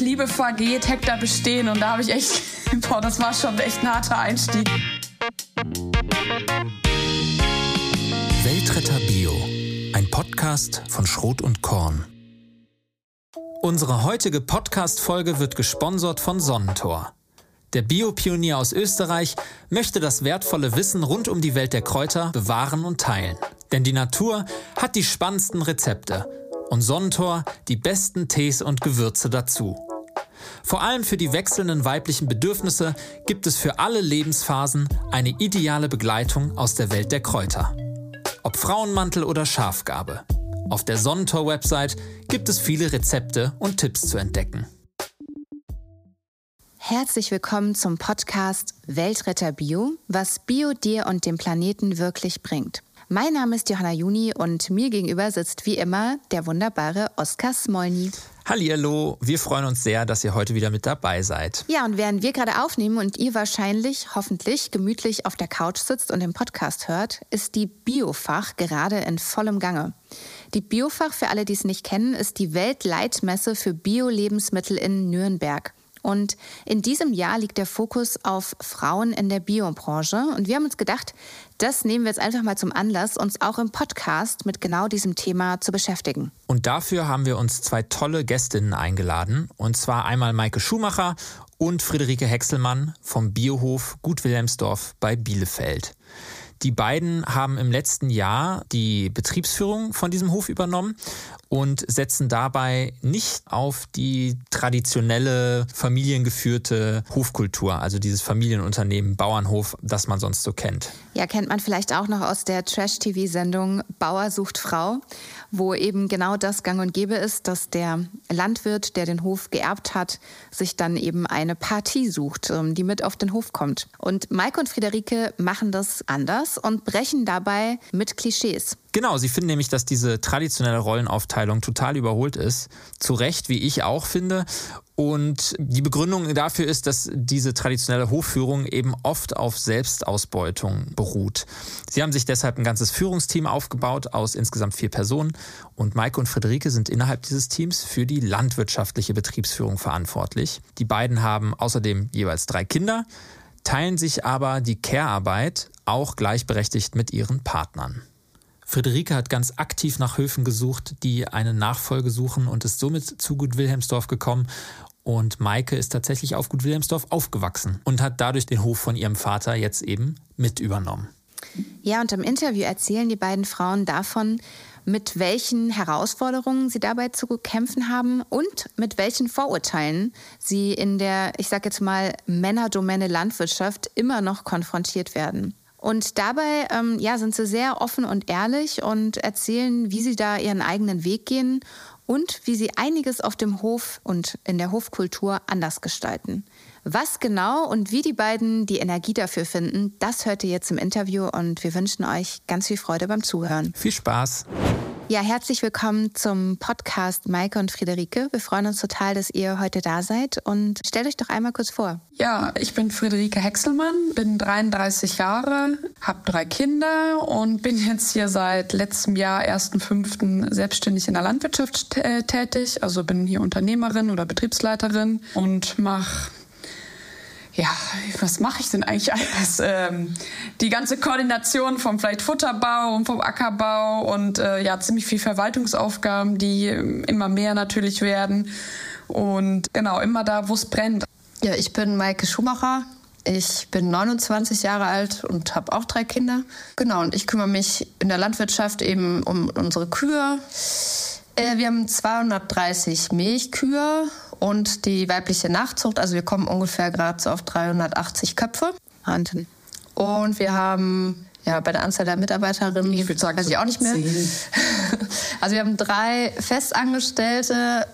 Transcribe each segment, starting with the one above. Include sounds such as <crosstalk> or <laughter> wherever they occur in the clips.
Liebe vergeht, Hektar bestehen und da habe ich echt, <laughs> boah, das war schon echt ein harter Einstieg. Weltretter Bio, ein Podcast von Schrot und Korn. Unsere heutige Podcast-Folge wird gesponsert von Sonnentor. Der Biopionier aus Österreich möchte das wertvolle Wissen rund um die Welt der Kräuter bewahren und teilen. Denn die Natur hat die spannendsten Rezepte und Sonnentor die besten Tees und Gewürze dazu. Vor allem für die wechselnden weiblichen Bedürfnisse gibt es für alle Lebensphasen eine ideale Begleitung aus der Welt der Kräuter. Ob Frauenmantel oder Schafgabe. Auf der Sonnentor-Website gibt es viele Rezepte und Tipps zu entdecken. Herzlich willkommen zum Podcast Weltretter Bio, was Bio dir und dem Planeten wirklich bringt. Mein Name ist Johanna Juni und mir gegenüber sitzt wie immer der wunderbare Oskar Smolny. Hallihallo, wir freuen uns sehr, dass ihr heute wieder mit dabei seid. Ja, und während wir gerade aufnehmen und ihr wahrscheinlich, hoffentlich, gemütlich auf der Couch sitzt und den Podcast hört, ist die Biofach gerade in vollem Gange. Die Biofach, für alle, die es nicht kennen, ist die Weltleitmesse für Bio-Lebensmittel in Nürnberg. Und in diesem Jahr liegt der Fokus auf Frauen in der Biobranche. Und wir haben uns gedacht, das nehmen wir jetzt einfach mal zum Anlass, uns auch im Podcast mit genau diesem Thema zu beschäftigen. Und dafür haben wir uns zwei tolle Gästinnen eingeladen. Und zwar einmal Maike Schumacher und Friederike Hexelmann vom Biohof Gut Wilhelmsdorf bei Bielefeld. Die beiden haben im letzten Jahr die Betriebsführung von diesem Hof übernommen und setzen dabei nicht auf die traditionelle familiengeführte Hofkultur, also dieses Familienunternehmen Bauernhof, das man sonst so kennt. Ja, kennt man vielleicht auch noch aus der Trash-TV-Sendung Bauer sucht Frau, wo eben genau das gang und gäbe ist, dass der Landwirt, der den Hof geerbt hat, sich dann eben eine Partie sucht, ähm, die mit auf den Hof kommt. Und Maike und Friederike machen das anders und brechen dabei mit Klischees. Genau, sie finden nämlich, dass diese traditionelle Rollenaufteilung total überholt ist. Zu Recht, wie ich auch finde. Und die Begründung dafür ist, dass diese traditionelle Hofführung eben oft auf Selbstausbeutung beruht. Sie haben sich deshalb ein ganzes Führungsteam aufgebaut aus insgesamt vier Personen. Und Maike und Friederike sind innerhalb dieses Teams für die landwirtschaftliche Betriebsführung verantwortlich. Die beiden haben außerdem jeweils drei Kinder, teilen sich aber die Care-Arbeit auch gleichberechtigt mit ihren Partnern. Friederike hat ganz aktiv nach Höfen gesucht, die eine Nachfolge suchen und ist somit zu Gut Wilhelmsdorf gekommen. Und Maike ist tatsächlich auf Gut Wilhelmsdorf aufgewachsen und hat dadurch den Hof von ihrem Vater jetzt eben mit übernommen. Ja, und im Interview erzählen die beiden Frauen davon, mit welchen Herausforderungen sie dabei zu kämpfen haben und mit welchen Vorurteilen sie in der, ich sage jetzt mal, Männerdomäne Landwirtschaft immer noch konfrontiert werden. Und dabei ähm, ja, sind sie sehr offen und ehrlich und erzählen, wie sie da ihren eigenen Weg gehen und wie sie einiges auf dem Hof und in der Hofkultur anders gestalten. Was genau und wie die beiden die Energie dafür finden, das hört ihr jetzt im Interview und wir wünschen euch ganz viel Freude beim Zuhören. Viel Spaß! Ja, herzlich willkommen zum Podcast Maike und Friederike. Wir freuen uns total, dass ihr heute da seid und stellt euch doch einmal kurz vor. Ja, ich bin Friederike Hexelmann, bin 33 Jahre, habe drei Kinder und bin jetzt hier seit letztem Jahr, 1.5. selbstständig in der Landwirtschaft äh, tätig. Also bin hier Unternehmerin oder Betriebsleiterin und mache ja, was mache ich denn eigentlich alles? Ähm, die ganze Koordination vom vielleicht Futterbau und vom Ackerbau und äh, ja, ziemlich viel Verwaltungsaufgaben, die immer mehr natürlich werden. Und genau, immer da, wo es brennt. Ja, ich bin Maike Schumacher. Ich bin 29 Jahre alt und habe auch drei Kinder. Genau, und ich kümmere mich in der Landwirtschaft eben um unsere Kühe. Äh, wir haben 230 Milchkühe und die weibliche Nachzucht. Also wir kommen ungefähr gerade so auf 380 Köpfe. Wahnsinn. Und wir haben ja, bei der Anzahl der Mitarbeiterinnen, ich sagen, weiß ich auch nicht mehr. <laughs> Also wir haben drei festangestellte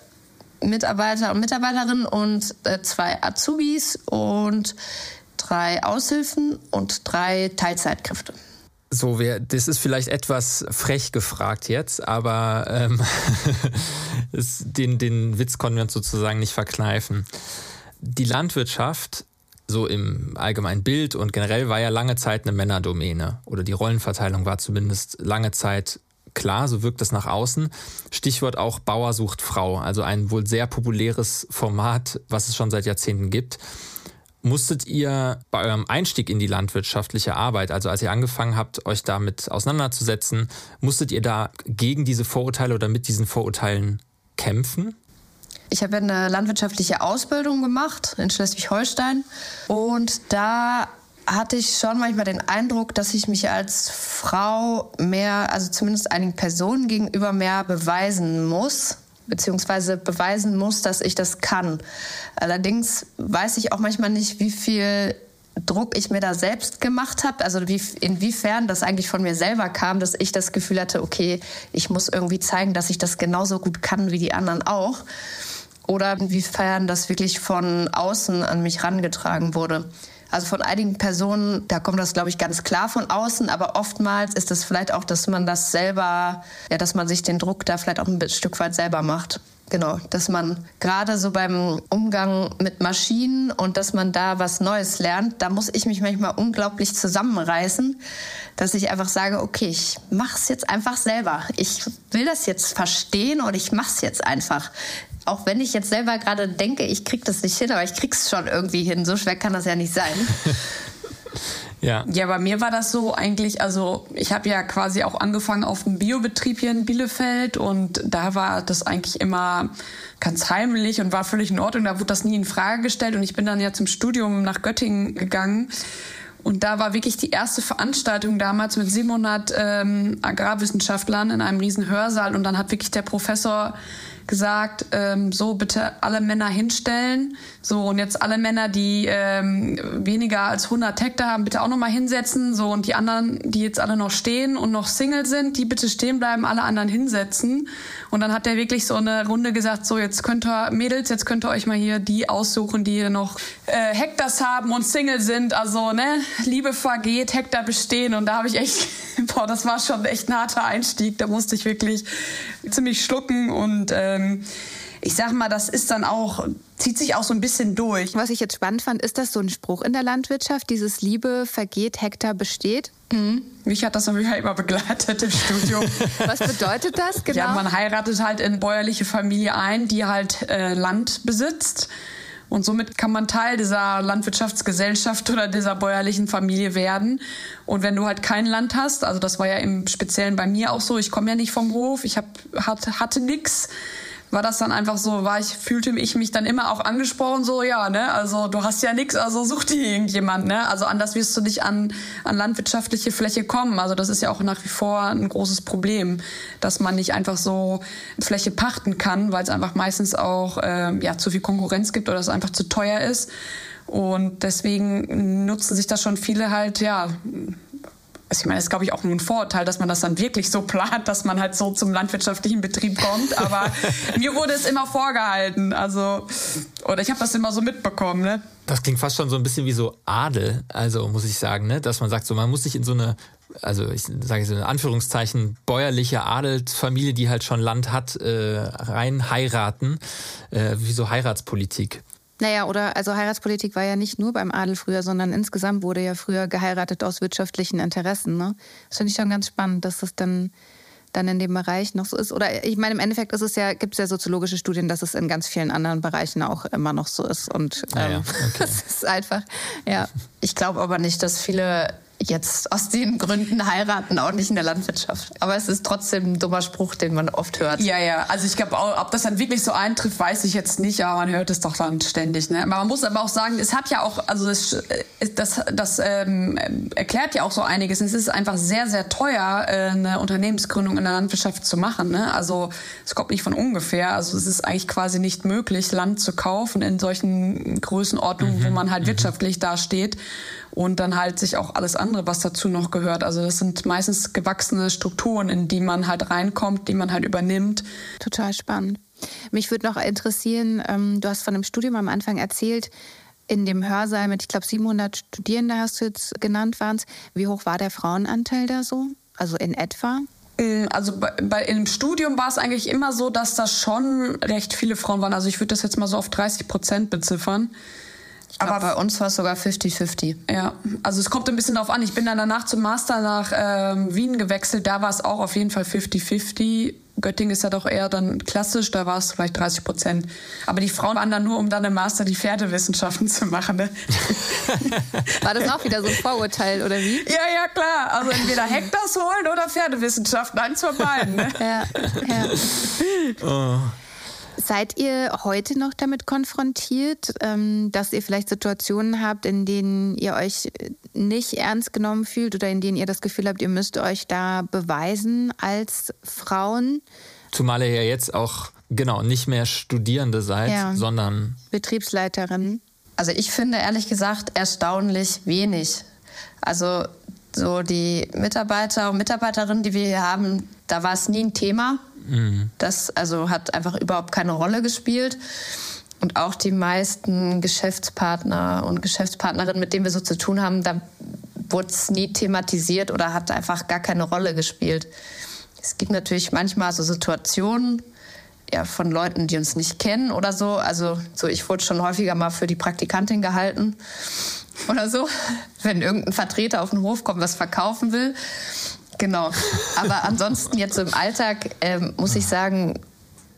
Mitarbeiter und Mitarbeiterinnen und äh, zwei Azubis und drei Aushilfen und drei Teilzeitkräfte. So, wir, das ist vielleicht etwas frech gefragt jetzt, aber ähm, <laughs> den, den Witz konnten wir uns sozusagen nicht verkneifen. Die Landwirtschaft, so im allgemeinen Bild und generell, war ja lange Zeit eine Männerdomäne. Oder die Rollenverteilung war zumindest lange Zeit klar, so wirkt das nach außen. Stichwort auch Bauer sucht Frau, also ein wohl sehr populäres Format, was es schon seit Jahrzehnten gibt. Musstet ihr bei eurem Einstieg in die landwirtschaftliche Arbeit, also als ihr angefangen habt, euch damit auseinanderzusetzen, musstet ihr da gegen diese Vorurteile oder mit diesen Vorurteilen kämpfen? Ich habe eine landwirtschaftliche Ausbildung gemacht in Schleswig-Holstein und da hatte ich schon manchmal den Eindruck, dass ich mich als Frau mehr, also zumindest einigen Personen gegenüber mehr beweisen muss, beziehungsweise beweisen muss, dass ich das kann. Allerdings weiß ich auch manchmal nicht, wie viel Druck ich mir da selbst gemacht habe, also wie, inwiefern das eigentlich von mir selber kam, dass ich das Gefühl hatte, okay, ich muss irgendwie zeigen, dass ich das genauso gut kann wie die anderen auch. Oder inwiefern das wirklich von außen an mich rangetragen wurde. Also von einigen Personen, da kommt das, glaube ich, ganz klar von außen, aber oftmals ist es vielleicht auch, dass man das selber, ja, dass man sich den Druck da vielleicht auch ein Stück weit selber macht. Genau, dass man gerade so beim Umgang mit Maschinen und dass man da was Neues lernt, da muss ich mich manchmal unglaublich zusammenreißen, dass ich einfach sage, okay, ich mach's jetzt einfach selber. Ich will das jetzt verstehen und ich mach's jetzt einfach auch wenn ich jetzt selber gerade denke, ich krieg das nicht hin, aber ich krieg's schon irgendwie hin. So schwer kann das ja nicht sein. <laughs> Ja. ja, bei mir war das so eigentlich, also ich habe ja quasi auch angefangen auf dem Biobetrieb hier in Bielefeld und da war das eigentlich immer ganz heimlich und war völlig in Ordnung. Da wurde das nie in Frage gestellt und ich bin dann ja zum Studium nach Göttingen gegangen. Und da war wirklich die erste Veranstaltung damals mit 700 ähm, Agrarwissenschaftlern in einem riesen Hörsaal und dann hat wirklich der Professor gesagt, ähm, so bitte alle Männer hinstellen. So und jetzt alle Männer, die ähm, weniger als 100 Hektar haben, bitte auch noch mal hinsetzen. So und die anderen, die jetzt alle noch stehen und noch Single sind, die bitte stehen bleiben, alle anderen hinsetzen. Und dann hat er wirklich so eine Runde gesagt, so jetzt könnt ihr Mädels, jetzt könnt ihr euch mal hier die aussuchen, die hier noch äh, Hektars haben und Single sind. Also ne, Liebe vergeht, Hektar bestehen. Und da habe ich echt, <laughs> boah, das war schon echt ein harter Einstieg. Da musste ich wirklich ziemlich schlucken und ähm, ich sag mal, das ist dann auch, zieht sich auch so ein bisschen durch. Was ich jetzt spannend fand, ist das so ein Spruch in der Landwirtschaft, dieses Liebe vergeht, Hektar besteht? Mhm. Mich hat das natürlich immer begleitet im Studium. <laughs> Was bedeutet das genau? Ja, man heiratet halt in bäuerliche Familie ein, die halt äh, Land besitzt. Und somit kann man Teil dieser Landwirtschaftsgesellschaft oder dieser bäuerlichen Familie werden. Und wenn du halt kein Land hast, also das war ja im Speziellen bei mir auch so, ich komme ja nicht vom Hof, ich hab, hatte, hatte nix war das dann einfach so, war ich, fühlte ich mich dann immer auch angesprochen, so, ja, ne, also du hast ja nichts, also such dir irgendjemand, ne, also anders wirst du nicht an, an landwirtschaftliche Fläche kommen, also das ist ja auch nach wie vor ein großes Problem, dass man nicht einfach so Fläche pachten kann, weil es einfach meistens auch, äh, ja, zu viel Konkurrenz gibt oder es einfach zu teuer ist. Und deswegen nutzen sich das schon viele halt, ja, also ich meine, das ist, glaube ich, auch nur ein Vorurteil, dass man das dann wirklich so plant, dass man halt so zum landwirtschaftlichen Betrieb kommt. Aber <laughs> mir wurde es immer vorgehalten. Also, oder ich habe das immer so mitbekommen, ne? Das klingt fast schon so ein bisschen wie so Adel, also muss ich sagen, ne? Dass man sagt, so man muss sich in so eine, also ich sage so in Anführungszeichen, bäuerliche Adelsfamilie, die halt schon Land hat, äh, rein heiraten, äh, wie so Heiratspolitik. Naja, oder also Heiratspolitik war ja nicht nur beim Adel früher, sondern insgesamt wurde ja früher geheiratet aus wirtschaftlichen Interessen. Ne? Das finde ich schon ganz spannend, dass das dann, dann in dem Bereich noch so ist. Oder ich meine, im Endeffekt ist es ja, gibt es ja soziologische Studien, dass es in ganz vielen anderen Bereichen auch immer noch so ist. Und ähm, ja, <laughs> ja. Okay. das ist einfach, ja. Ich glaube aber nicht, dass viele jetzt aus den Gründen heiraten, auch nicht in der Landwirtschaft. Aber es ist trotzdem ein dummer Spruch, den man oft hört. Ja, ja. Also ich glaube, ob das dann wirklich so eintrifft, weiß ich jetzt nicht, aber man hört es doch dann ständig. Ne? Aber man muss aber auch sagen, es hat ja auch, also das, äh, das, das ähm, erklärt ja auch so einiges. Es ist einfach sehr, sehr teuer, äh, eine Unternehmensgründung in der Landwirtschaft zu machen. Ne? Also es kommt nicht von ungefähr. Also es ist eigentlich quasi nicht möglich, Land zu kaufen in solchen Größenordnungen, mhm. wo man halt mhm. wirtschaftlich dasteht und dann halt sich auch alles andere, was dazu noch gehört. Also das sind meistens gewachsene Strukturen, in die man halt reinkommt, die man halt übernimmt. Total spannend. Mich würde noch interessieren, ähm, du hast von dem Studium am Anfang erzählt, in dem Hörsaal mit, ich glaube, 700 Studierende hast du jetzt genannt, waren es. Wie hoch war der Frauenanteil da so? Also in etwa? Äh, also bei, bei, im Studium war es eigentlich immer so, dass da schon recht viele Frauen waren. Also ich würde das jetzt mal so auf 30 Prozent beziffern. Aber bei uns war es sogar 50-50. Ja, also es kommt ein bisschen darauf an. Ich bin dann danach zum Master nach ähm, Wien gewechselt. Da war es auch auf jeden Fall 50-50. Göttingen ist ja doch eher dann klassisch, da war es vielleicht 30 Prozent. Aber die Frauen waren dann nur, um dann im Master die Pferdewissenschaften zu machen. Ne? <laughs> War das auch wieder so ein Vorurteil, oder wie? Ja, ja, klar. Also entweder Hektars holen oder Pferdewissenschaften, eins von beiden. Ne? Ja, ja. Oh. Seid ihr heute noch damit konfrontiert, ähm, dass ihr vielleicht Situationen habt, in denen ihr euch nicht ernst genommen fühlt oder in denen ihr das Gefühl habt, ihr müsst euch da beweisen als Frauen? Zumal ihr ja jetzt auch genau nicht mehr Studierende seid, ja. sondern Betriebsleiterin. Also ich finde ehrlich gesagt erstaunlich wenig. Also so die Mitarbeiter und Mitarbeiterinnen, die wir hier haben, da war es nie ein Thema. Mhm. Das also hat einfach überhaupt keine Rolle gespielt. Und auch die meisten Geschäftspartner und Geschäftspartnerinnen, mit denen wir so zu tun haben, da wurde es nie thematisiert oder hat einfach gar keine Rolle gespielt. Es gibt natürlich manchmal so Situationen ja, von Leuten, die uns nicht kennen oder so. Also so, ich wurde schon häufiger mal für die Praktikantin gehalten oder so, <laughs> wenn irgendein Vertreter auf den Hof kommt, was verkaufen will. Genau. Aber ansonsten jetzt im Alltag ähm, muss ich sagen,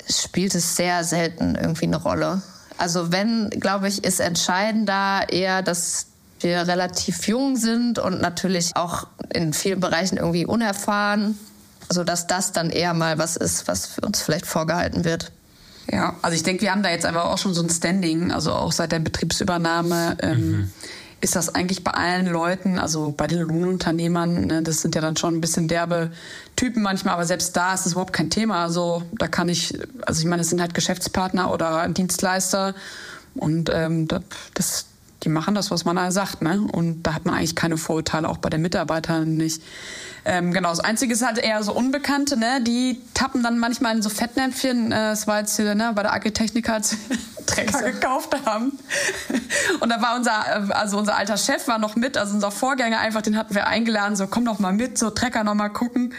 spielt es sehr selten irgendwie eine Rolle. Also wenn, glaube ich, ist entscheidend da eher, dass wir relativ jung sind und natürlich auch in vielen Bereichen irgendwie unerfahren, sodass das dann eher mal was ist, was für uns vielleicht vorgehalten wird. Ja, also ich denke, wir haben da jetzt einfach auch schon so ein Standing, also auch seit der Betriebsübernahme. Ähm, mhm ist das eigentlich bei allen Leuten, also bei den Lohnunternehmern, ne, das sind ja dann schon ein bisschen derbe Typen manchmal, aber selbst da ist es überhaupt kein Thema. Also da kann ich, also ich meine, es sind halt Geschäftspartner oder Dienstleister und ähm, das, die machen das, was man da sagt, ne? Und da hat man eigentlich keine Vorurteile, auch bei den Mitarbeitern nicht. Ähm, genau, das Einzige ist halt eher so Unbekannte, ne? Die tappen dann manchmal in so Fettnäpfchen. Äh, das war jetzt hier ne, bei der Agritechnik, als <laughs> Trecker gekauft haben. Und da war unser, also unser alter Chef war noch mit, also unser Vorgänger einfach, den hatten wir eingeladen, so komm doch mal mit, so Trecker noch mal gucken.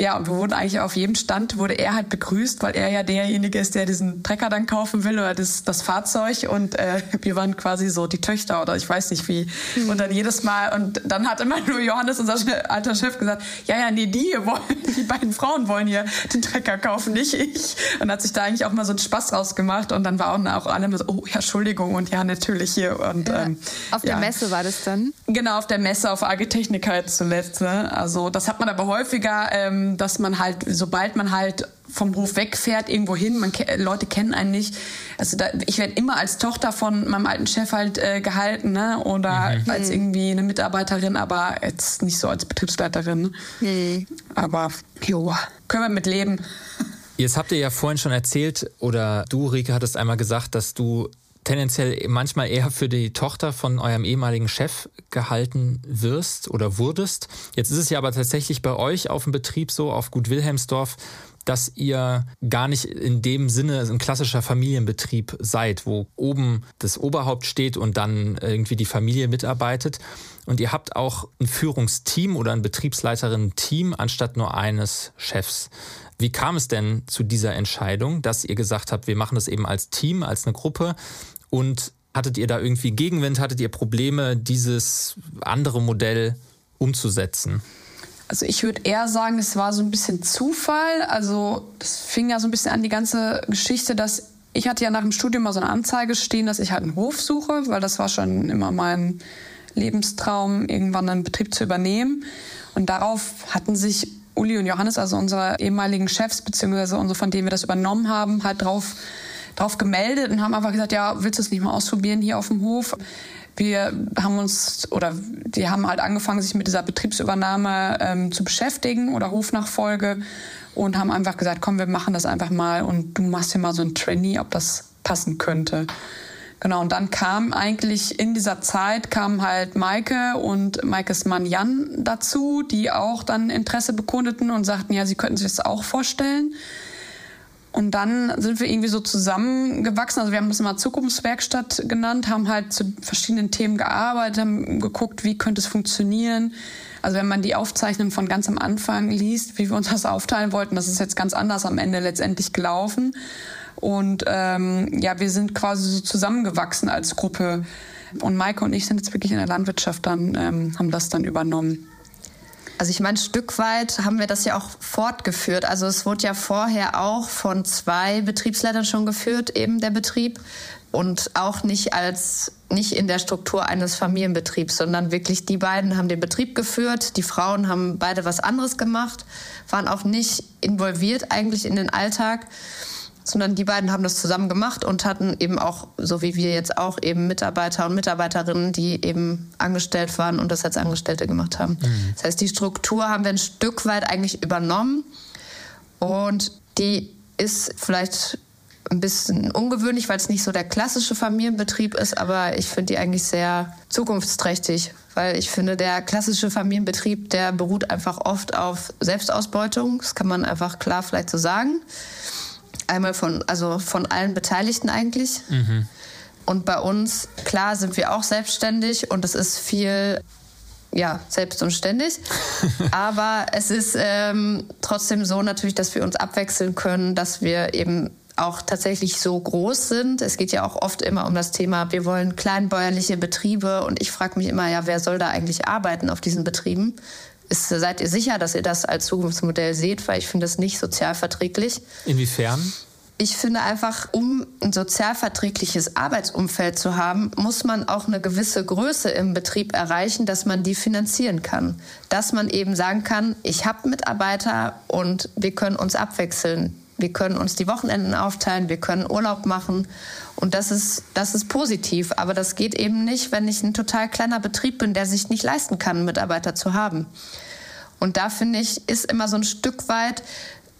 Ja, und wir wurden eigentlich auf jedem Stand, wurde er halt begrüßt, weil er ja derjenige ist, der diesen Trecker dann kaufen will oder das, das Fahrzeug. Und äh, <laughs> wir waren quasi so die Töchter oder ich weiß nicht wie. Mhm. Und dann jedes Mal, und dann hat immer <laughs> nur Johannes, unser alter Chef, gesagt, ja, ja, nee, die wollen, <laughs> die beiden Frauen wollen hier den Trecker kaufen, nicht ich. Und hat sich da eigentlich auch mal so einen Spaß rausgemacht. Und dann waren auch alle so, oh ja, Entschuldigung und ja, natürlich hier. Und, ja. ähm, auf der ja. Messe war das dann? Genau, auf der Messe, auf Agritechnik halt zuletzt. Ne? Also das hat man aber häufiger. Ähm, dass man halt, sobald man halt vom Hof wegfährt, irgendwo hin, man, Leute kennen einen nicht. Also da, ich werde immer als Tochter von meinem alten Chef halt äh, gehalten, ne? Oder mhm. als irgendwie eine Mitarbeiterin, aber jetzt nicht so als Betriebsleiterin. Mhm. Aber jo, können wir mit leben. Jetzt habt ihr ja vorhin schon erzählt, oder du, Rike, hattest einmal gesagt, dass du tendenziell manchmal eher für die Tochter von eurem ehemaligen Chef gehalten wirst oder wurdest. Jetzt ist es ja aber tatsächlich bei euch auf dem Betrieb so, auf Gut Wilhelmsdorf, dass ihr gar nicht in dem Sinne ein klassischer Familienbetrieb seid, wo oben das Oberhaupt steht und dann irgendwie die Familie mitarbeitet. Und ihr habt auch ein Führungsteam oder ein Betriebsleiterinnen-Team anstatt nur eines Chefs. Wie kam es denn zu dieser Entscheidung, dass ihr gesagt habt, wir machen das eben als Team, als eine Gruppe? Und hattet ihr da irgendwie Gegenwind, hattet ihr Probleme, dieses andere Modell umzusetzen? Also ich würde eher sagen, es war so ein bisschen Zufall. Also das fing ja so ein bisschen an, die ganze Geschichte, dass ich hatte ja nach dem Studium mal so eine Anzeige stehen, dass ich halt einen Hof suche, weil das war schon immer mein Lebenstraum, irgendwann einen Betrieb zu übernehmen. Und darauf hatten sich Uli und Johannes, also unsere ehemaligen Chefs, beziehungsweise unsere, von denen wir das übernommen haben, halt drauf, drauf gemeldet und haben einfach gesagt, ja, willst du es nicht mal ausprobieren hier auf dem Hof? Wir haben uns, oder die haben halt angefangen, sich mit dieser Betriebsübernahme ähm, zu beschäftigen oder Hofnachfolge und haben einfach gesagt, komm, wir machen das einfach mal und du machst hier mal so ein Trainee, ob das passen könnte. Genau, und dann kam eigentlich in dieser Zeit kam halt Maike und Maikes Mann Jan dazu, die auch dann Interesse bekundeten und sagten, ja, sie könnten sich das auch vorstellen. Und dann sind wir irgendwie so zusammengewachsen. Also wir haben das immer Zukunftswerkstatt genannt, haben halt zu verschiedenen Themen gearbeitet, haben geguckt, wie könnte es funktionieren. Also wenn man die Aufzeichnung von ganz am Anfang liest, wie wir uns das aufteilen wollten, das ist jetzt ganz anders am Ende letztendlich gelaufen. Und ähm, ja, wir sind quasi so zusammengewachsen als Gruppe. Und Maike und ich sind jetzt wirklich in der Landwirtschaft dann, ähm, haben das dann übernommen. Also ich meine, ein Stück weit haben wir das ja auch fortgeführt. Also es wurde ja vorher auch von zwei Betriebsleitern schon geführt, eben der Betrieb. Und auch nicht als, nicht in der Struktur eines Familienbetriebs, sondern wirklich die beiden haben den Betrieb geführt. Die Frauen haben beide was anderes gemacht, waren auch nicht involviert eigentlich in den Alltag sondern die beiden haben das zusammen gemacht und hatten eben auch, so wie wir jetzt auch, eben Mitarbeiter und Mitarbeiterinnen, die eben angestellt waren und das als Angestellte gemacht haben. Mhm. Das heißt, die Struktur haben wir ein Stück weit eigentlich übernommen und die ist vielleicht ein bisschen ungewöhnlich, weil es nicht so der klassische Familienbetrieb ist, aber ich finde die eigentlich sehr zukunftsträchtig, weil ich finde, der klassische Familienbetrieb, der beruht einfach oft auf Selbstausbeutung. Das kann man einfach klar vielleicht so sagen. Einmal von, also von allen Beteiligten eigentlich. Mhm. Und bei uns, klar, sind wir auch selbstständig und es ist viel, ja, selbst und ständig. <laughs> Aber es ist ähm, trotzdem so natürlich, dass wir uns abwechseln können, dass wir eben auch tatsächlich so groß sind. Es geht ja auch oft immer um das Thema, wir wollen kleinbäuerliche Betriebe und ich frage mich immer, ja, wer soll da eigentlich arbeiten auf diesen Betrieben? Ist, seid ihr sicher, dass ihr das als Zukunftsmodell seht? Weil ich finde das nicht sozialverträglich. Inwiefern? Ich finde einfach, um ein sozialverträgliches Arbeitsumfeld zu haben, muss man auch eine gewisse Größe im Betrieb erreichen, dass man die finanzieren kann. Dass man eben sagen kann, ich habe Mitarbeiter und wir können uns abwechseln. Wir können uns die Wochenenden aufteilen, wir können Urlaub machen. Und das ist, das ist positiv. Aber das geht eben nicht, wenn ich ein total kleiner Betrieb bin, der sich nicht leisten kann, Mitarbeiter zu haben. Und da finde ich, ist immer so ein Stück weit,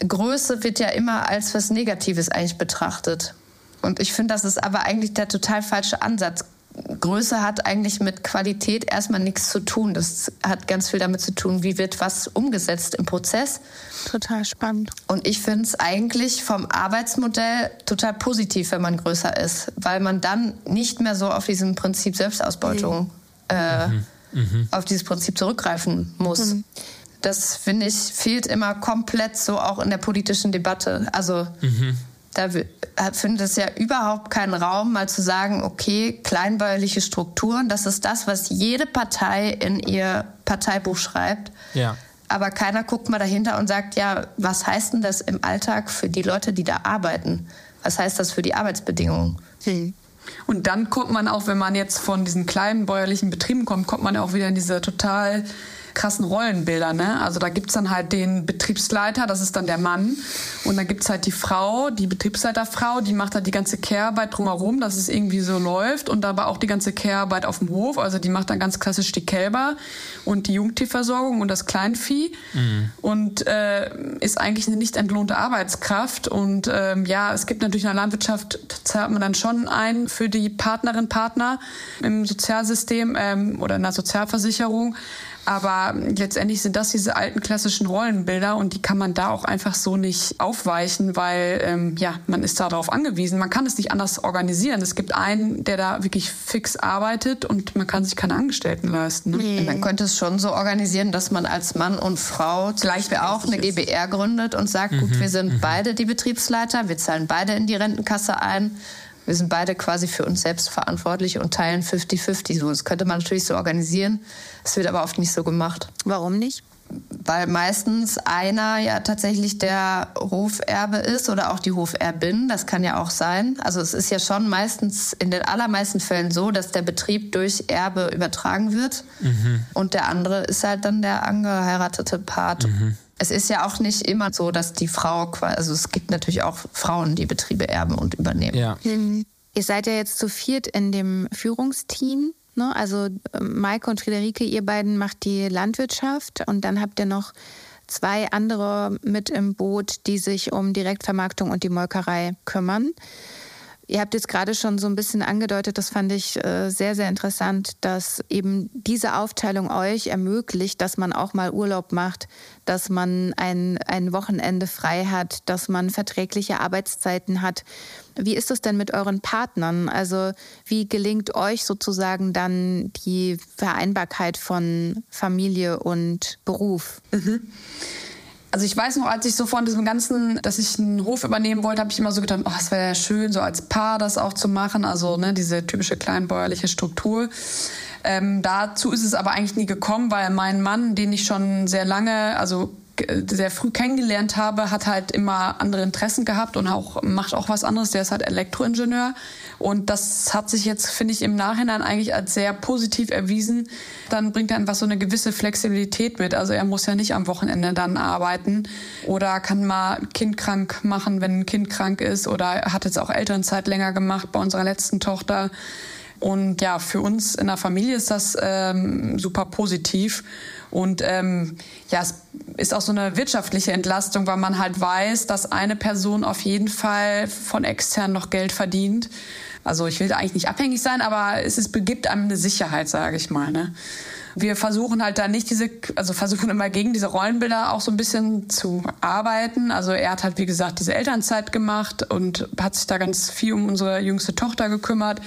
Größe wird ja immer als was Negatives eigentlich betrachtet. Und ich finde, das ist aber eigentlich der total falsche Ansatz. Größe hat eigentlich mit Qualität erstmal nichts zu tun. Das hat ganz viel damit zu tun, wie wird was umgesetzt im Prozess. Total spannend. Und ich finde es eigentlich vom Arbeitsmodell total positiv, wenn man größer ist, weil man dann nicht mehr so auf diesem Prinzip Selbstausbeutung, mhm. Äh, mhm. auf dieses Prinzip zurückgreifen muss. Mhm. Das finde ich fehlt immer komplett so auch in der politischen Debatte. Also mhm da findet es ja überhaupt keinen Raum, mal zu sagen, okay, kleinbäuerliche Strukturen, das ist das, was jede Partei in ihr Parteibuch schreibt. Ja. Aber keiner guckt mal dahinter und sagt, ja, was heißt denn das im Alltag für die Leute, die da arbeiten? Was heißt das für die Arbeitsbedingungen? Hm. Und dann kommt man auch, wenn man jetzt von diesen kleinen bäuerlichen Betrieben kommt, kommt man auch wieder in diese total krassen Rollenbilder. Ne? Also da gibt es dann halt den Betriebsleiter, das ist dann der Mann. Und dann gibt es halt die Frau, die Betriebsleiterfrau, die macht halt die ganze Care-Arbeit drumherum, dass es irgendwie so läuft. Und dabei auch die ganze Care-Arbeit auf dem Hof. Also die macht dann ganz klassisch die Kälber und die Jungtierversorgung und das Kleinvieh. Mhm. Und äh, ist eigentlich eine nicht entlohnte Arbeitskraft. Und ähm, ja, es gibt natürlich in der Landwirtschaft, zahlt man dann schon ein für die Partnerin, Partner im Sozialsystem ähm, oder in der Sozialversicherung. Aber letztendlich sind das diese alten klassischen Rollenbilder und die kann man da auch einfach so nicht aufweichen, weil ähm, ja, man ist darauf angewiesen. Man kann es nicht anders organisieren. Es gibt einen, der da wirklich fix arbeitet und man kann sich keine Angestellten leisten. Ne? Mhm. Man könnte es schon so organisieren, dass man als Mann und Frau vielleicht auch eine GBR gründet und sagt, mhm. gut, wir sind mhm. beide die Betriebsleiter, wir zahlen beide in die Rentenkasse ein wir sind beide quasi für uns selbst verantwortlich und teilen 50-50. So, das könnte man natürlich so organisieren. Es wird aber oft nicht so gemacht. Warum nicht? Weil meistens einer ja tatsächlich der Hoferbe ist oder auch die Hoferbin. Das kann ja auch sein. Also es ist ja schon meistens in den allermeisten Fällen so, dass der Betrieb durch Erbe übertragen wird. Mhm. Und der andere ist halt dann der angeheiratete Part. Mhm es ist ja auch nicht immer so, dass die Frau, also es gibt natürlich auch Frauen, die Betriebe erben und übernehmen. Ja. Hm. Ihr seid ja jetzt zu viert in dem Führungsteam. Ne? Also ähm, Maike und Friederike, ihr beiden macht die Landwirtschaft und dann habt ihr noch zwei andere mit im Boot, die sich um Direktvermarktung und die Molkerei kümmern. Ihr habt jetzt gerade schon so ein bisschen angedeutet, das fand ich äh, sehr, sehr interessant, dass eben diese Aufteilung euch ermöglicht, dass man auch mal Urlaub macht, dass man ein, ein Wochenende frei hat, dass man verträgliche Arbeitszeiten hat. Wie ist es denn mit euren Partnern? Also wie gelingt euch sozusagen dann die Vereinbarkeit von Familie und Beruf? Mhm. Also ich weiß noch, als ich so von diesem ganzen, dass ich einen Hof übernehmen wollte, habe ich immer so gedacht, oh, es wäre ja schön, so als Paar das auch zu machen. Also ne, diese typische kleinbäuerliche Struktur. Ähm, dazu ist es aber eigentlich nie gekommen, weil mein Mann, den ich schon sehr lange, also sehr früh kennengelernt habe, hat halt immer andere Interessen gehabt und auch macht auch was anderes. Der ist halt Elektroingenieur und das hat sich jetzt, finde ich, im Nachhinein eigentlich als sehr positiv erwiesen. Dann bringt er einfach so eine gewisse Flexibilität mit. Also er muss ja nicht am Wochenende dann arbeiten oder kann mal Kind krank machen, wenn ein Kind krank ist oder hat jetzt auch Elternzeit länger gemacht bei unserer letzten Tochter. Und ja, für uns in der Familie ist das ähm, super positiv. Und ähm, ja, es ist auch so eine wirtschaftliche Entlastung, weil man halt weiß, dass eine Person auf jeden Fall von extern noch Geld verdient. Also ich will da eigentlich nicht abhängig sein, aber es ist, begibt einem eine Sicherheit, sage ich mal. Ne? Wir versuchen halt da nicht diese, also versuchen immer gegen diese Rollenbilder auch so ein bisschen zu arbeiten. Also er hat halt, wie gesagt, diese Elternzeit gemacht und hat sich da ganz viel um unsere jüngste Tochter gekümmert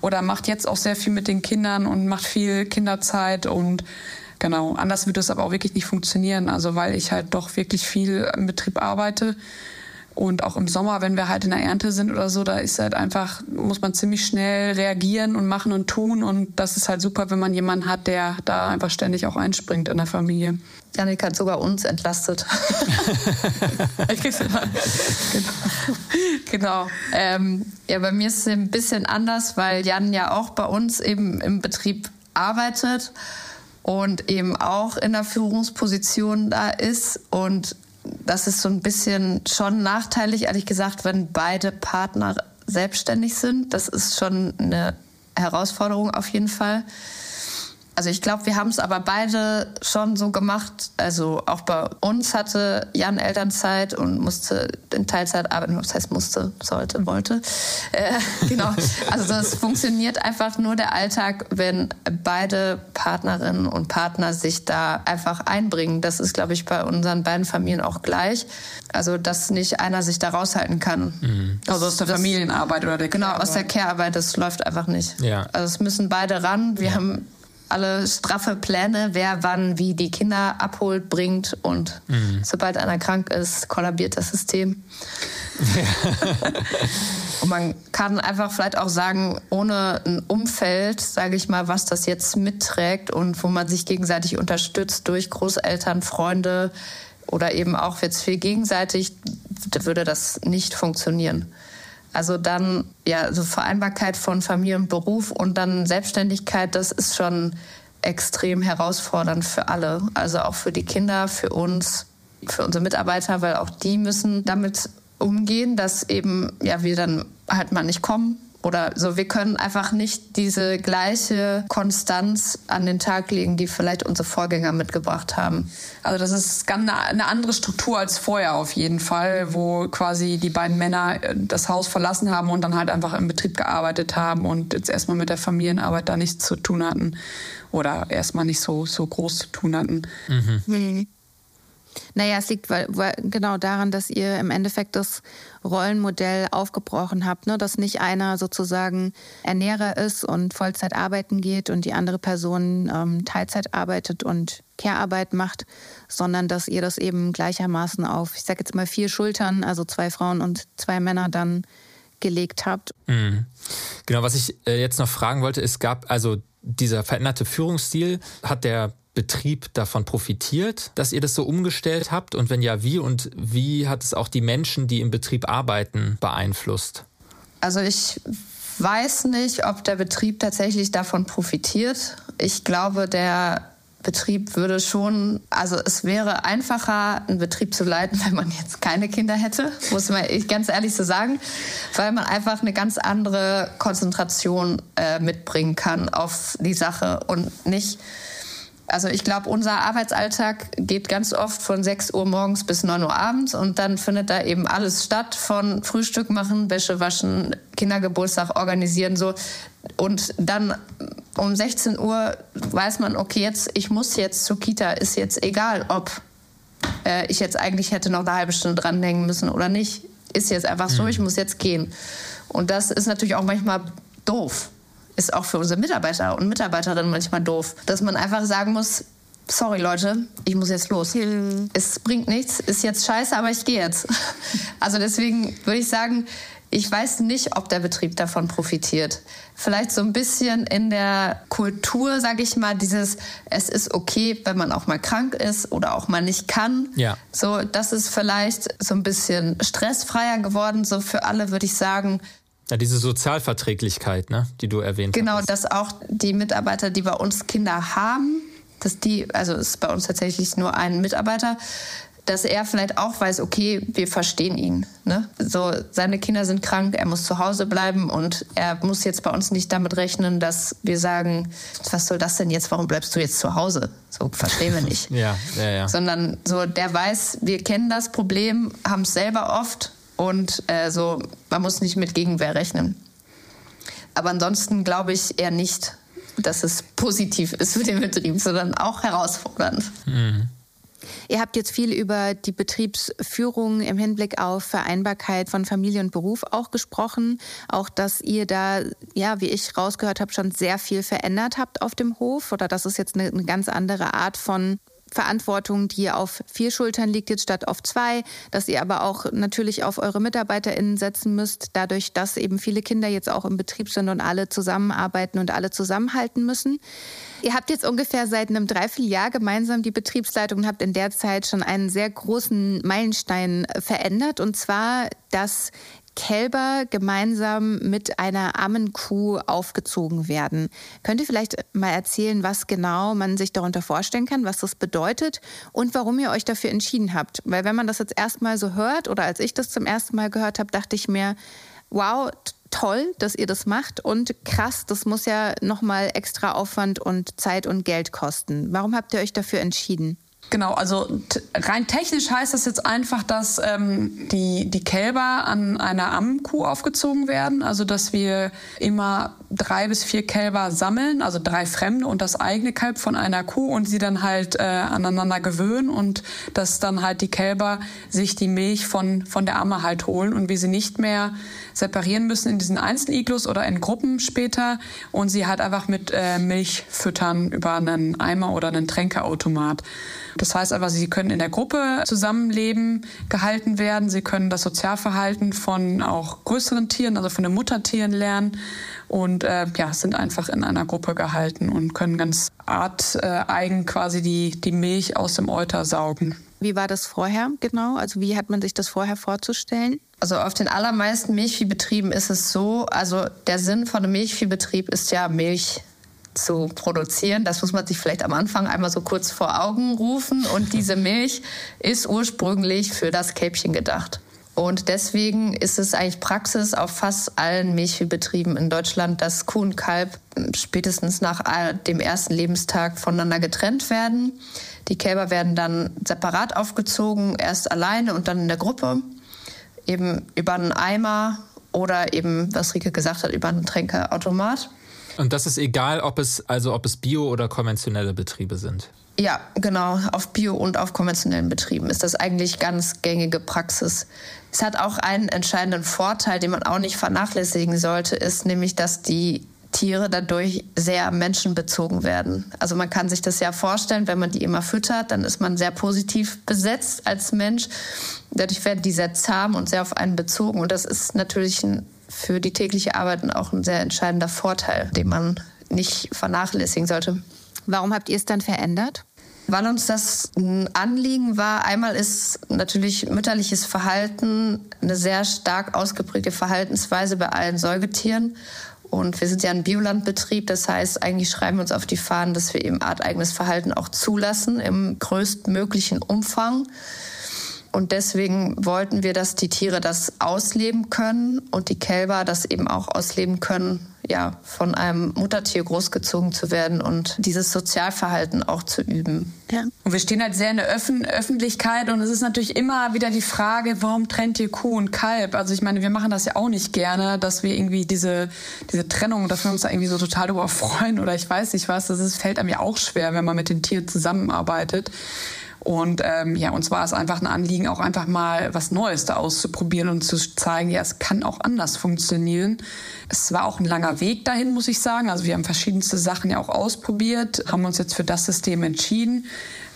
oder macht jetzt auch sehr viel mit den Kindern und macht viel Kinderzeit und Genau, anders würde es aber auch wirklich nicht funktionieren. Also weil ich halt doch wirklich viel im Betrieb arbeite. Und auch im Sommer, wenn wir halt in der Ernte sind oder so, da ist halt einfach, muss man ziemlich schnell reagieren und machen und tun. Und das ist halt super, wenn man jemanden hat, der da einfach ständig auch einspringt in der Familie. Janik hat sogar uns entlastet. <laughs> genau. genau. Ähm, ja, bei mir ist es ein bisschen anders, weil Jan ja auch bei uns eben im Betrieb arbeitet und eben auch in der Führungsposition da ist. Und das ist so ein bisschen schon nachteilig, ehrlich gesagt, wenn beide Partner selbstständig sind. Das ist schon eine Herausforderung auf jeden Fall. Also ich glaube, wir haben es aber beide schon so gemacht. Also auch bei uns hatte Jan Elternzeit und musste in Teilzeit arbeiten. Was heißt musste, sollte, wollte. Äh, <laughs> genau. Also das funktioniert einfach nur der Alltag, wenn beide Partnerinnen und Partner sich da einfach einbringen. Das ist, glaube ich, bei unseren beiden Familien auch gleich. Also dass nicht einer sich da raushalten kann. Mhm. Also aus der das, Familienarbeit oder der Genau, aus der Care-Arbeit. Das läuft einfach nicht. Ja. Also es müssen beide ran. Wir ja. haben alle straffe Pläne, wer wann wie die Kinder abholt, bringt und mhm. sobald einer krank ist, kollabiert das System. <laughs> und man kann einfach vielleicht auch sagen, ohne ein Umfeld, sage ich mal, was das jetzt mitträgt und wo man sich gegenseitig unterstützt durch Großeltern, Freunde oder eben auch jetzt viel gegenseitig, würde das nicht funktionieren. Also dann, ja, so Vereinbarkeit von Familie und Beruf und dann Selbstständigkeit, das ist schon extrem herausfordernd für alle. Also auch für die Kinder, für uns, für unsere Mitarbeiter, weil auch die müssen damit umgehen, dass eben, ja, wir dann halt mal nicht kommen oder so, wir können einfach nicht diese gleiche Konstanz an den Tag legen, die vielleicht unsere Vorgänger mitgebracht haben. Also das ist ganz eine andere Struktur als vorher auf jeden Fall, wo quasi die beiden Männer äh, das Haus verlassen haben und dann halt einfach im Betrieb gearbeitet haben und jetzt erstmal mit der Familienarbeit da nichts zu tun hatten oder erstmal nicht so, so groß zu tun hatten. Mhm. Mhm. Naja, es liegt weil, weil, genau daran, dass ihr im Endeffekt das Rollenmodell aufgebrochen habt, ne? dass nicht einer sozusagen Ernährer ist und Vollzeit arbeiten geht und die andere Person ähm, Teilzeit arbeitet und Care-Arbeit macht, sondern dass ihr das eben gleichermaßen auf, ich sage jetzt mal vier Schultern, also zwei Frauen und zwei Männer dann gelegt habt. Mhm. Genau, was ich äh, jetzt noch fragen wollte, es gab also dieser veränderte Führungsstil, hat der Betrieb davon profitiert, dass ihr das so umgestellt habt? Und wenn ja, wie? Und wie hat es auch die Menschen, die im Betrieb arbeiten, beeinflusst? Also ich weiß nicht, ob der Betrieb tatsächlich davon profitiert. Ich glaube, der Betrieb würde schon, also es wäre einfacher, einen Betrieb zu leiten, <laughs> wenn man jetzt keine Kinder hätte, muss man ganz ehrlich so sagen, weil man einfach eine ganz andere Konzentration äh, mitbringen kann auf die Sache und nicht also ich glaube, unser Arbeitsalltag geht ganz oft von 6 Uhr morgens bis 9 Uhr abends und dann findet da eben alles statt, von Frühstück machen, Wäsche waschen, Kindergeburtstag organisieren, so. Und dann um 16 Uhr weiß man, okay, jetzt, ich muss jetzt zur Kita, ist jetzt egal, ob äh, ich jetzt eigentlich hätte noch eine halbe Stunde dranhängen müssen oder nicht. Ist jetzt einfach so, mhm. ich muss jetzt gehen. Und das ist natürlich auch manchmal doof ist auch für unsere Mitarbeiter und Mitarbeiterinnen manchmal doof, dass man einfach sagen muss, sorry Leute, ich muss jetzt los. Mhm. Es bringt nichts, ist jetzt scheiße, aber ich gehe jetzt. <laughs> Also deswegen würde ich sagen, ich weiß nicht, ob der Betrieb davon profitiert. Vielleicht so ein bisschen in der Kultur, sage ich mal, dieses, es ist okay, wenn man auch mal krank ist oder auch mal nicht kann. Ja. So, das ist vielleicht so ein bisschen stressfreier geworden. So für alle würde ich sagen, ja, diese Sozialverträglichkeit, ne, die du erwähnt hast. Genau, dass auch die Mitarbeiter, die bei uns Kinder haben, dass die, also es ist bei uns tatsächlich nur ein Mitarbeiter, dass er vielleicht auch weiß, okay, wir verstehen ihn. Ne? So, seine Kinder sind krank, er muss zu Hause bleiben und er muss jetzt bei uns nicht damit rechnen, dass wir sagen, was soll das denn jetzt, warum bleibst du jetzt zu Hause? So verstehen wir nicht. <laughs> ja, ja, ja. Sondern so, der weiß, wir kennen das Problem, haben es selber oft und äh, so, man muss nicht mit Gegenwehr rechnen. Aber ansonsten glaube ich eher nicht, dass es positiv ist für den Betrieb, sondern auch herausfordernd. Mhm. Ihr habt jetzt viel über die Betriebsführung im Hinblick auf Vereinbarkeit von Familie und Beruf auch gesprochen. Auch, dass ihr da, ja, wie ich rausgehört habe, schon sehr viel verändert habt auf dem Hof oder dass es jetzt eine, eine ganz andere Art von Verantwortung, die auf vier Schultern liegt, jetzt statt auf zwei, dass ihr aber auch natürlich auf eure MitarbeiterInnen setzen müsst, dadurch, dass eben viele Kinder jetzt auch im Betrieb sind und alle zusammenarbeiten und alle zusammenhalten müssen. Ihr habt jetzt ungefähr seit einem Dreivierteljahr gemeinsam die Betriebsleitung und habt in der Zeit schon einen sehr großen Meilenstein verändert, und zwar, dass Kälber gemeinsam mit einer Ammenkuh aufgezogen werden. Könnt ihr vielleicht mal erzählen, was genau man sich darunter vorstellen kann, was das bedeutet und warum ihr euch dafür entschieden habt? Weil wenn man das jetzt erstmal so hört oder als ich das zum ersten Mal gehört habe, dachte ich mir, wow, toll, dass ihr das macht und krass, das muss ja nochmal extra Aufwand und Zeit und Geld kosten. Warum habt ihr euch dafür entschieden? Genau, also rein technisch heißt das jetzt einfach, dass ähm, die, die Kälber an einer Ammenkuh aufgezogen werden. Also dass wir immer drei bis vier Kälber sammeln, also drei Fremde und das eigene Kalb von einer Kuh und sie dann halt äh, aneinander gewöhnen und dass dann halt die Kälber sich die Milch von, von der Amme halt holen und wir sie nicht mehr separieren müssen in diesen Einzeliglus oder in Gruppen später und sie halt einfach mit äh, Milch füttern über einen Eimer oder einen Tränkeautomat. Das heißt aber, sie können in der Gruppe zusammenleben, gehalten werden. Sie können das Sozialverhalten von auch größeren Tieren, also von den Muttertieren lernen und äh, ja, sind einfach in einer Gruppe gehalten und können ganz arteigen quasi die, die Milch aus dem Euter saugen. Wie war das vorher genau? Also wie hat man sich das vorher vorzustellen? Also auf den allermeisten Milchviehbetrieben ist es so, also der Sinn von einem Milchviehbetrieb ist ja Milch zu produzieren. Das muss man sich vielleicht am Anfang einmal so kurz vor Augen rufen. Und diese Milch ist ursprünglich für das Kälbchen gedacht. Und deswegen ist es eigentlich Praxis auf fast allen Milchviehbetrieben in Deutschland, dass Kuh und Kalb spätestens nach dem ersten Lebenstag voneinander getrennt werden. Die Kälber werden dann separat aufgezogen, erst alleine und dann in der Gruppe, eben über einen Eimer oder eben, was Rike gesagt hat, über einen Tränkeautomat. Und das ist egal, ob es also ob es Bio- oder konventionelle Betriebe sind. Ja, genau. Auf Bio- und auf konventionellen Betrieben ist das eigentlich ganz gängige Praxis. Es hat auch einen entscheidenden Vorteil, den man auch nicht vernachlässigen sollte, ist nämlich, dass die Tiere dadurch sehr menschenbezogen werden. Also man kann sich das ja vorstellen, wenn man die immer füttert, dann ist man sehr positiv besetzt als Mensch. Dadurch werden die sehr zahm und sehr auf einen bezogen. Und das ist natürlich ein für die tägliche Arbeit auch ein sehr entscheidender Vorteil, den man nicht vernachlässigen sollte. Warum habt ihr es dann verändert? Weil uns das ein Anliegen war. Einmal ist natürlich mütterliches Verhalten eine sehr stark ausgeprägte Verhaltensweise bei allen Säugetieren. Und wir sind ja ein Biolandbetrieb, das heißt, eigentlich schreiben wir uns auf die Fahnen, dass wir eben arteigenes Verhalten auch zulassen im größtmöglichen Umfang. Und deswegen wollten wir, dass die Tiere das ausleben können und die Kälber das eben auch ausleben können, ja, von einem Muttertier großgezogen zu werden und dieses Sozialverhalten auch zu üben. Ja. Und wir stehen halt sehr in der Öffn Öffentlichkeit und es ist natürlich immer wieder die Frage, warum trennt ihr Kuh und Kalb? Also ich meine, wir machen das ja auch nicht gerne, dass wir irgendwie diese, diese Trennung, dass wir uns da irgendwie so total darüber <laughs> freuen oder ich weiß nicht was. Das ist, fällt einem ja auch schwer, wenn man mit den Tieren zusammenarbeitet. Und ähm, ja, uns war es einfach ein Anliegen, auch einfach mal was Neues da auszuprobieren und zu zeigen, ja, es kann auch anders funktionieren. Es war auch ein langer Weg dahin, muss ich sagen. Also wir haben verschiedenste Sachen ja auch ausprobiert, haben uns jetzt für das System entschieden.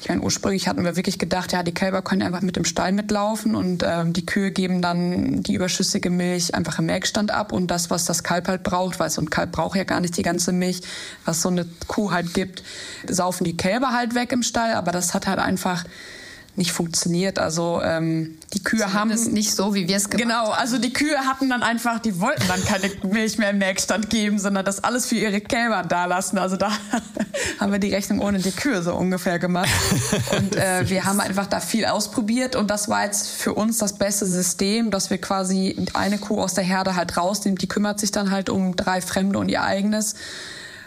Ich meine, ursprünglich hatten wir wirklich gedacht, ja, die Kälber können einfach mit dem Stall mitlaufen und ähm, die Kühe geben dann die überschüssige Milch einfach im Melkstand ab und das, was das Kalb halt braucht, weil so ein Kalb braucht ja gar nicht die ganze Milch, was so eine Kuh halt gibt, saufen die Kälber halt weg im Stall, aber das hat halt einfach nicht funktioniert. Also ähm, die Kühe haben es nicht so, wie wir es gemacht Genau, also die Kühe hatten dann einfach, die wollten dann keine <laughs> Milch mehr im Melkstand geben, sondern das alles für ihre Kälber da lassen. Also da <laughs> haben wir die Rechnung ohne die Kühe so ungefähr gemacht. <laughs> Und äh, wir haben einfach da viel ausprobiert und das war jetzt für uns das beste System, dass wir quasi eine Kuh aus der Herde halt rausnehmen. Die kümmert sich dann halt um drei Fremde und ihr eigenes.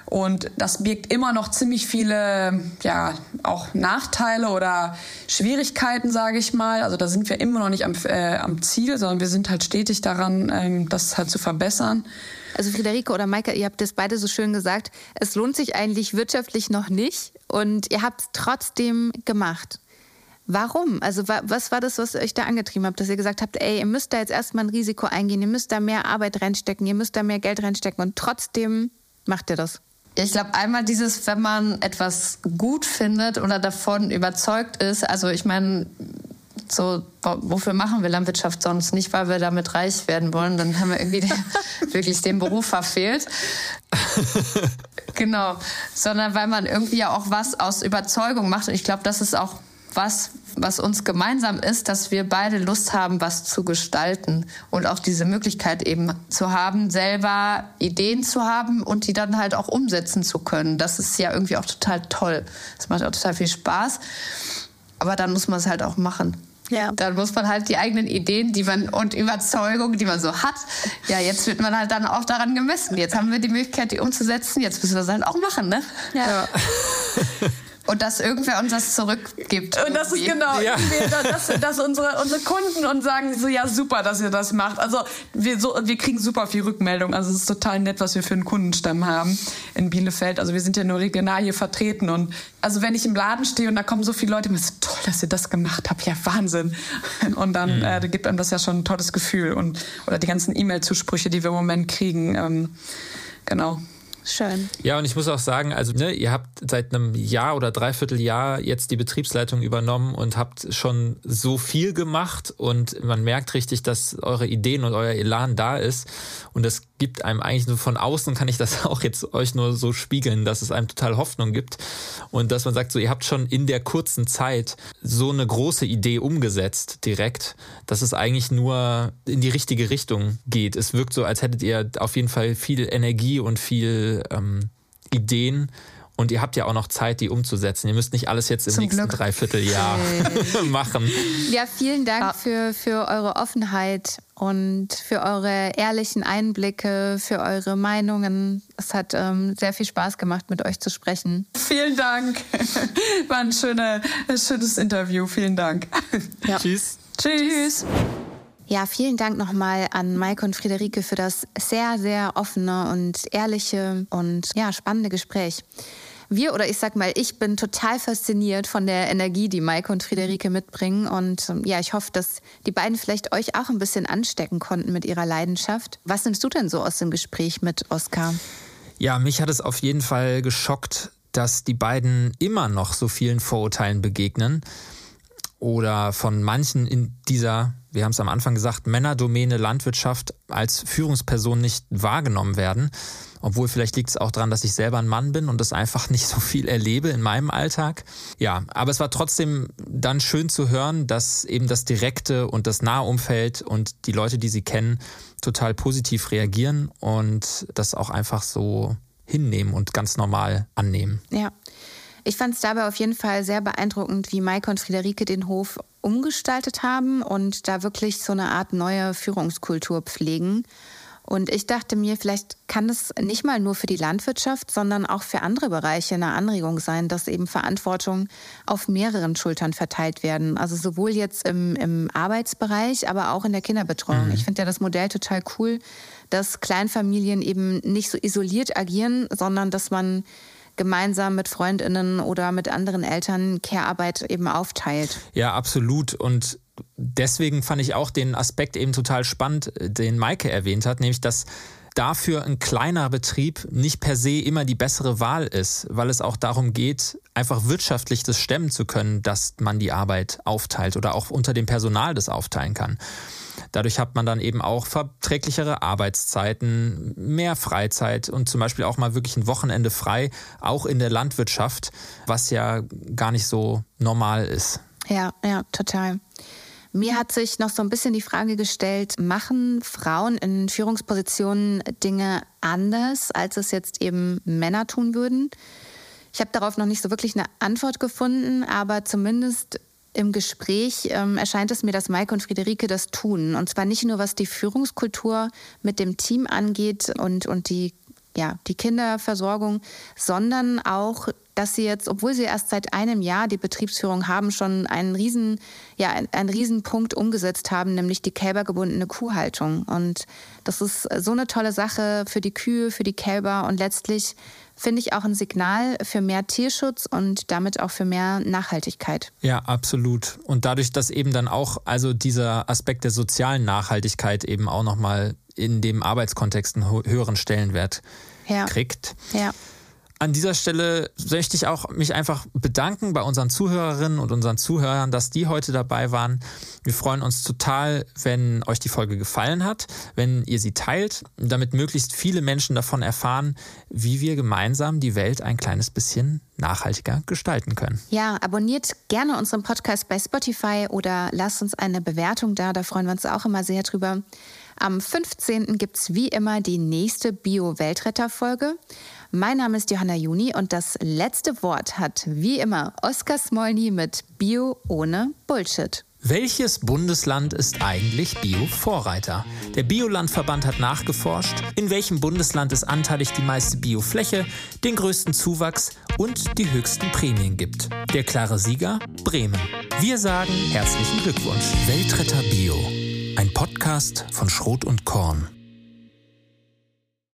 Und das birgt immer noch ziemlich viele, ja, auch Nachteile oder Schwierigkeiten, sage ich mal. Also da sind wir immer noch nicht am, äh, am Ziel, sondern wir sind halt stetig daran, ähm, das halt zu verbessern. Also Friederike oder Maike, ihr habt das beide so schön gesagt. Es lohnt sich eigentlich wirtschaftlich noch nicht und ihr habt es trotzdem gemacht. Warum? Also was war das, was euch da angetrieben habt, dass ihr gesagt habt, ey, ihr müsst da jetzt erstmal ein Risiko eingehen, ihr müsst da mehr Arbeit reinstecken, ihr müsst da mehr Geld reinstecken und trotzdem macht ihr das? Ich glaube, einmal dieses, wenn man etwas gut findet oder davon überzeugt ist, also ich meine, so, wofür machen wir Landwirtschaft sonst? Nicht, weil wir damit reich werden wollen, dann haben wir irgendwie den, <laughs> wirklich den Beruf verfehlt. <laughs> genau, sondern weil man irgendwie ja auch was aus Überzeugung macht. Und ich glaube, das ist auch was, was uns gemeinsam ist, dass wir beide Lust haben, was zu gestalten und auch diese Möglichkeit eben zu haben, selber Ideen zu haben und die dann halt auch umsetzen zu können. Das ist ja irgendwie auch total toll. Das macht auch total viel Spaß. Aber dann muss man es halt auch machen. Ja. Dann muss man halt die eigenen Ideen, die man und Überzeugungen, die man so hat, ja, jetzt wird man halt dann auch daran gemessen. Jetzt haben wir die Möglichkeit, die umzusetzen. Jetzt müssen wir es halt auch machen, ne? ja. ja. <laughs> und dass irgendwer uns das zurückgibt. Und das irgendwie. ist genau, ja. dass, dass unsere, unsere Kunden uns sagen so, ja super, dass ihr das macht. Also wir, so, wir kriegen super viel Rückmeldung. Also es ist total nett, was wir für einen Kundenstamm haben in Bielefeld. Also wir sind ja nur regional hier vertreten und also wenn ich im Laden stehe und da kommen so viele Leute, mir so toll, dass ihr das gemacht habt, ja Wahnsinn. Und dann mhm. äh, gibt einem das ja schon ein tolles Gefühl und oder die ganzen E-Mail-Zusprüche, die wir im Moment kriegen, ähm, genau. Schön. Ja, und ich muss auch sagen, also ne, ihr habt seit einem Jahr oder dreiviertel Jahr jetzt die Betriebsleitung übernommen und habt schon so viel gemacht und man merkt richtig, dass eure Ideen und euer Elan da ist und das gibt einem eigentlich nur von außen kann ich das <laughs> auch jetzt euch nur so spiegeln, dass es einem total Hoffnung gibt und dass man sagt, so ihr habt schon in der kurzen Zeit so eine große Idee umgesetzt direkt, dass es eigentlich nur in die richtige Richtung geht. Es wirkt so, als hättet ihr auf jeden Fall viel Energie und viel ähm, Ideen. Und ihr habt ja auch noch Zeit, die umzusetzen. Ihr müsst nicht alles jetzt im Zum nächsten Glück. Dreivierteljahr <laughs> machen. Ja, vielen Dank für, für eure Offenheit und für eure ehrlichen Einblicke, für eure Meinungen. Es hat ähm, sehr viel Spaß gemacht, mit euch zu sprechen. Vielen Dank. War ein, schöner, ein schönes Interview. Vielen Dank. Ja. Tschüss. Tschüss. Ja, vielen Dank nochmal an Maike und Friederike für das sehr, sehr offene und ehrliche und ja, spannende Gespräch. Wir oder ich sag mal, ich bin total fasziniert von der Energie, die Maike und Friederike mitbringen. Und ähm, ja, ich hoffe, dass die beiden vielleicht euch auch ein bisschen anstecken konnten mit ihrer Leidenschaft. Was nimmst du denn so aus dem Gespräch mit Oskar? Ja, mich hat es auf jeden Fall geschockt, dass die beiden immer noch so vielen Vorurteilen begegnen oder von manchen in dieser wir haben es am Anfang gesagt, Männerdomäne Landwirtschaft als Führungsperson nicht wahrgenommen werden. Obwohl vielleicht liegt es auch daran, dass ich selber ein Mann bin und das einfach <laughs> nicht so viel erlebe in meinem Alltag. Ja, aber es war trotzdem dann schön zu hören, dass eben das direkte und das nahe Umfeld und die Leute, die sie kennen, total positiv reagieren und das auch einfach so hinnehmen und ganz normal annehmen. Ja. Ich fand es dabei auf jeden Fall sehr beeindruckend, wie Maike und Friederike den Hof umgestaltet haben und da wirklich so eine Art neue Führungskultur pflegen. Und ich dachte mir, vielleicht kann es nicht mal nur für die Landwirtschaft, sondern auch für andere Bereiche eine Anregung sein, dass eben Verantwortung auf mehreren Schultern verteilt werden. Also sowohl jetzt im, im Arbeitsbereich, aber auch in der Kinderbetreuung. Mhm. Ich finde ja das Modell total cool, dass Kleinfamilien eben nicht so isoliert agieren, sondern dass man gemeinsam mit Freundinnen oder mit anderen Eltern Care-Arbeit eben aufteilt. Ja, absolut. Und deswegen fand ich auch den Aspekt eben total spannend, den Maike erwähnt hat, nämlich dass dafür ein kleiner Betrieb nicht per se immer die bessere Wahl ist, weil es auch darum geht, einfach wirtschaftlich das stemmen zu können, dass man die Arbeit aufteilt oder auch unter dem Personal das aufteilen kann. Dadurch hat man dann eben auch verträglichere Arbeitszeiten, mehr Freizeit und zum Beispiel auch mal wirklich ein Wochenende frei, auch in der Landwirtschaft, was ja gar nicht so normal ist. Ja, ja, total. Mir hat sich noch so ein bisschen die Frage gestellt, machen Frauen in Führungspositionen Dinge anders, als es jetzt eben Männer tun würden? Ich habe darauf noch nicht so wirklich eine Antwort gefunden, aber zumindest im Gespräch ähm, erscheint es mir, dass Maike und Friederike das tun. Und zwar nicht nur, was die Führungskultur mit dem Team angeht und, und die, ja, die Kinderversorgung, sondern auch dass sie jetzt, obwohl sie erst seit einem Jahr die Betriebsführung haben, schon einen riesen, ja, einen riesen Punkt umgesetzt haben, nämlich die kälbergebundene Kuhhaltung. Und das ist so eine tolle Sache für die Kühe, für die Kälber und letztlich finde ich auch ein Signal für mehr Tierschutz und damit auch für mehr Nachhaltigkeit. Ja, absolut. Und dadurch, dass eben dann auch also dieser Aspekt der sozialen Nachhaltigkeit eben auch nochmal in dem Arbeitskontext einen höheren Stellenwert ja. kriegt. Ja. An dieser Stelle möchte ich auch mich einfach bedanken bei unseren Zuhörerinnen und unseren Zuhörern, dass die heute dabei waren. Wir freuen uns total, wenn euch die Folge gefallen hat, wenn ihr sie teilt, damit möglichst viele Menschen davon erfahren, wie wir gemeinsam die Welt ein kleines bisschen nachhaltiger gestalten können. Ja, abonniert gerne unseren Podcast bei Spotify oder lasst uns eine Bewertung da, da freuen wir uns auch immer sehr drüber. Am 15. gibt es wie immer die nächste Bio-Weltretter-Folge. Mein Name ist Johanna Juni und das letzte Wort hat wie immer Oskar Smolny mit Bio ohne Bullshit. Welches Bundesland ist eigentlich Bio-Vorreiter? Der Biolandverband hat nachgeforscht, in welchem Bundesland es anteilig die meiste Biofläche, den größten Zuwachs und die höchsten Prämien gibt. Der klare Sieger? Bremen. Wir sagen herzlichen Glückwunsch. Weltretter Bio. Ein Podcast von Schrot und Korn.